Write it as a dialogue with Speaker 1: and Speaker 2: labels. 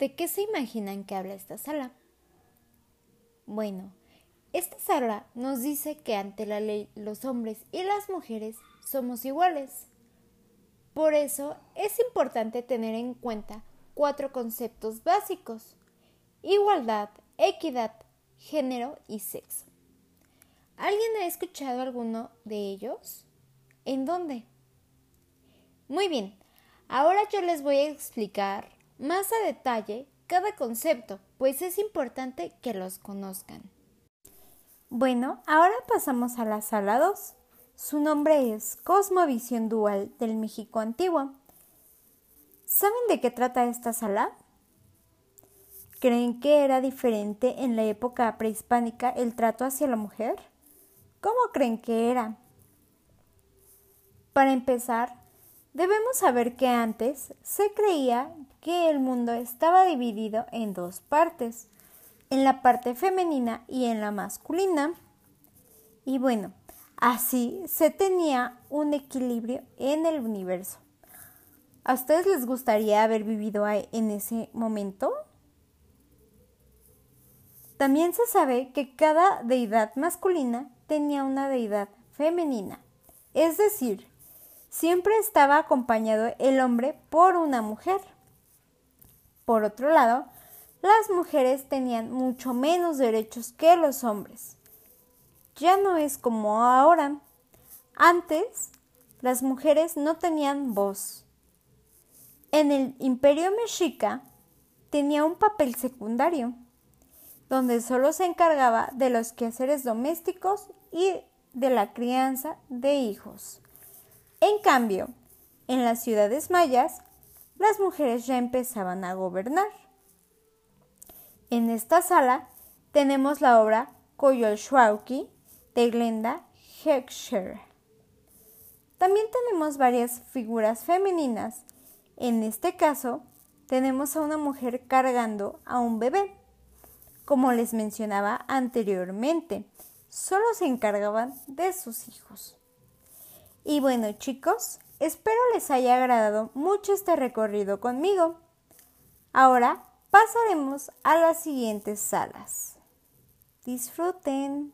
Speaker 1: ¿De qué se imaginan que habla esta sala? Bueno, esta sala nos dice que ante la ley los hombres y las mujeres somos iguales. Por eso es importante tener en cuenta cuatro conceptos básicos. Igualdad, equidad, género y sexo. ¿Alguien ha escuchado alguno de ellos? ¿En dónde? Muy bien, ahora yo les voy a explicar más a detalle cada concepto, pues es importante que los conozcan. Bueno, ahora pasamos a la sala 2. Su nombre es Cosmovisión Dual del México Antiguo. ¿Saben de qué trata esta sala? ¿Creen que era diferente en la época prehispánica el trato hacia la mujer? ¿Cómo creen que era? Para empezar, debemos saber que antes se creía que el mundo estaba dividido en dos partes, en la parte femenina y en la masculina. Y bueno, así se tenía un equilibrio en el universo. ¿A ustedes les gustaría haber vivido en ese momento? También se sabe que cada deidad masculina tenía una deidad femenina, es decir, siempre estaba acompañado el hombre por una mujer. Por otro lado, las mujeres tenían mucho menos derechos que los hombres. Ya no es como ahora. Antes, las mujeres no tenían voz. En el imperio mexica tenía un papel secundario donde solo se encargaba de los quehaceres domésticos y de la crianza de hijos. En cambio, en las ciudades mayas, las mujeres ya empezaban a gobernar. En esta sala tenemos la obra Coyolxauhqui de Glenda Heckscher. También tenemos varias figuras femeninas. En este caso, tenemos a una mujer cargando a un bebé como les mencionaba anteriormente, solo se encargaban de sus hijos. Y bueno chicos, espero les haya agradado mucho este recorrido conmigo. Ahora pasaremos a las siguientes salas. Disfruten.